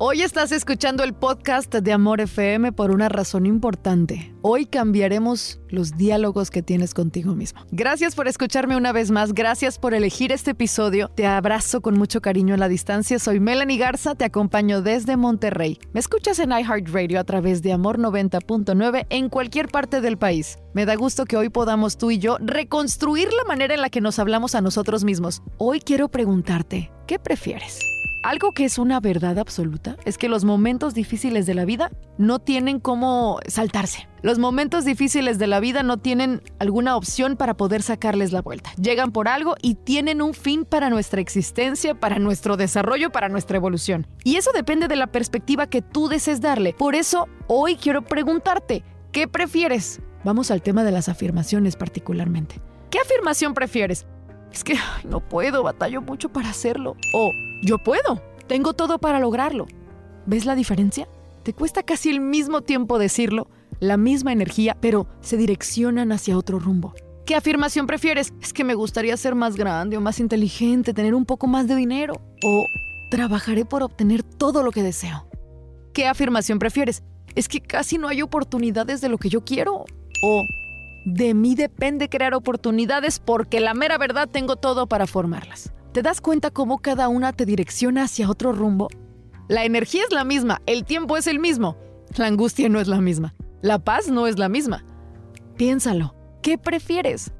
Hoy estás escuchando el podcast de Amor FM por una razón importante. Hoy cambiaremos los diálogos que tienes contigo mismo. Gracias por escucharme una vez más, gracias por elegir este episodio. Te abrazo con mucho cariño en la distancia. Soy Melanie Garza, te acompaño desde Monterrey. Me escuchas en iHeartRadio a través de Amor 90.9 en cualquier parte del país. Me da gusto que hoy podamos tú y yo reconstruir la manera en la que nos hablamos a nosotros mismos. Hoy quiero preguntarte, ¿qué prefieres? Algo que es una verdad absoluta es que los momentos difíciles de la vida no tienen cómo saltarse. Los momentos difíciles de la vida no tienen alguna opción para poder sacarles la vuelta. Llegan por algo y tienen un fin para nuestra existencia, para nuestro desarrollo, para nuestra evolución. Y eso depende de la perspectiva que tú desees darle. Por eso, hoy quiero preguntarte, ¿qué prefieres? Vamos al tema de las afirmaciones particularmente. ¿Qué afirmación prefieres? Es que no puedo, batallo mucho para hacerlo. O yo puedo, tengo todo para lograrlo. ¿Ves la diferencia? Te cuesta casi el mismo tiempo decirlo, la misma energía, pero se direccionan hacia otro rumbo. ¿Qué afirmación prefieres? Es que me gustaría ser más grande o más inteligente, tener un poco más de dinero. O trabajaré por obtener todo lo que deseo. ¿Qué afirmación prefieres? Es que casi no hay oportunidades de lo que yo quiero. O de mí depende crear oportunidades porque la mera verdad tengo todo para formarlas. ¿Te das cuenta cómo cada una te direcciona hacia otro rumbo? La energía es la misma, el tiempo es el mismo, la angustia no es la misma, la paz no es la misma. Piénsalo, ¿qué prefieres?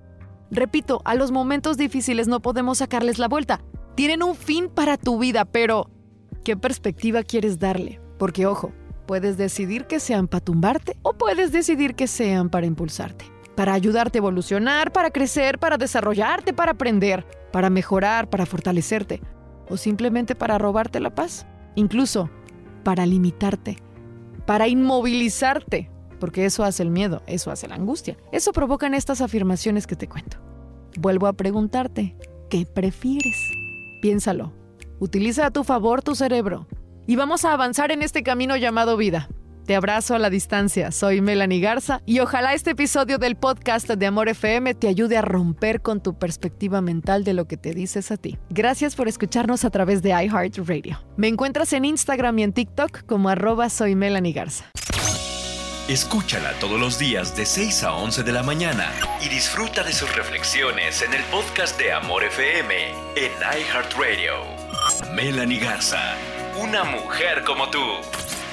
Repito, a los momentos difíciles no podemos sacarles la vuelta. Tienen un fin para tu vida, pero ¿qué perspectiva quieres darle? Porque ojo, puedes decidir que sean para tumbarte o puedes decidir que sean para impulsarte para ayudarte a evolucionar, para crecer, para desarrollarte, para aprender, para mejorar, para fortalecerte, o simplemente para robarte la paz, incluso para limitarte, para inmovilizarte, porque eso hace el miedo, eso hace la angustia, eso provocan estas afirmaciones que te cuento. Vuelvo a preguntarte, ¿qué prefieres? Piénsalo, utiliza a tu favor tu cerebro y vamos a avanzar en este camino llamado vida. Te abrazo a la distancia, soy Melanie Garza y ojalá este episodio del podcast de Amor FM te ayude a romper con tu perspectiva mental de lo que te dices a ti. Gracias por escucharnos a través de iHeartRadio. Me encuentras en Instagram y en TikTok como arroba soy Melanie Garza. Escúchala todos los días de 6 a 11 de la mañana y disfruta de sus reflexiones en el podcast de Amor FM en iHeartRadio. Melanie Garza, una mujer como tú